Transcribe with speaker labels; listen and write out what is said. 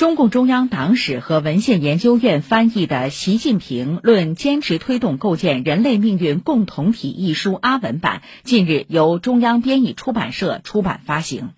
Speaker 1: 中共中央党史和文献研究院翻译的习近平论坚持推动构建人类命运共同体一书阿文版近日由中央编译出版社出版发行。